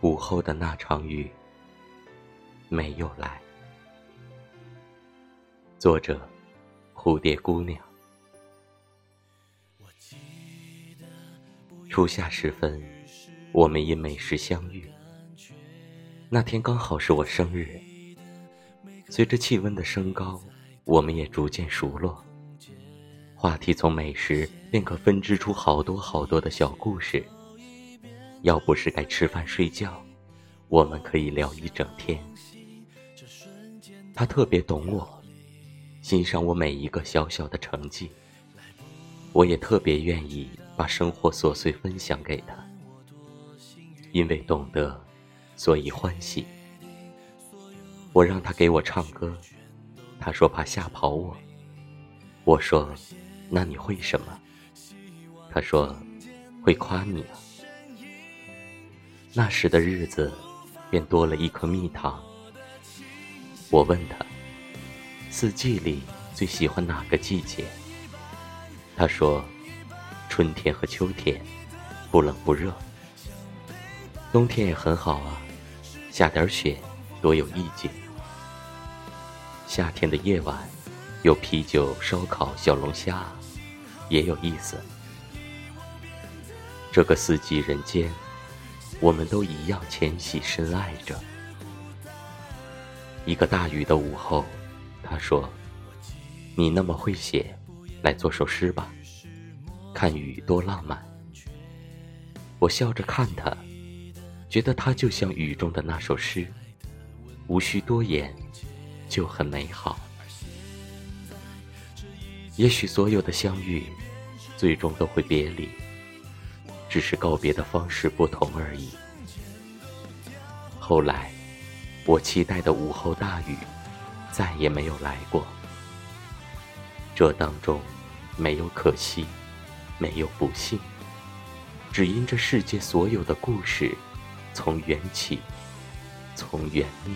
午后的那场雨没有来。作者：蝴蝶姑娘。初夏时分，我们因美食相遇。那天刚好是我生日。随着气温的升高，我们也逐渐熟络。话题从美食便可分支出好多好多的小故事。要不是该吃饭睡觉，我们可以聊一整天。他特别懂我，欣赏我每一个小小的成绩。我也特别愿意把生活琐碎分享给他，因为懂得，所以欢喜。我让他给我唱歌，他说怕吓跑我。我说，那你会什么？他说，会夸你啊。那时的日子，便多了一颗蜜糖。我问他，四季里最喜欢哪个季节？他说，春天和秋天，不冷不热。冬天也很好啊，下点雪多有意境。夏天的夜晚，有啤酒、烧烤、小龙虾，也有意思。这个四季人间。我们都一样浅喜深爱着。一个大雨的午后，他说：“你那么会写，来做首诗吧。看雨多浪漫。”我笑着看他，觉得他就像雨中的那首诗，无需多言，就很美好。也许所有的相遇，最终都会别离。只是告别的方式不同而已。后来，我期待的午后大雨，再也没有来过。这当中，没有可惜，没有不幸，只因这世界所有的故事，从缘起，从缘灭。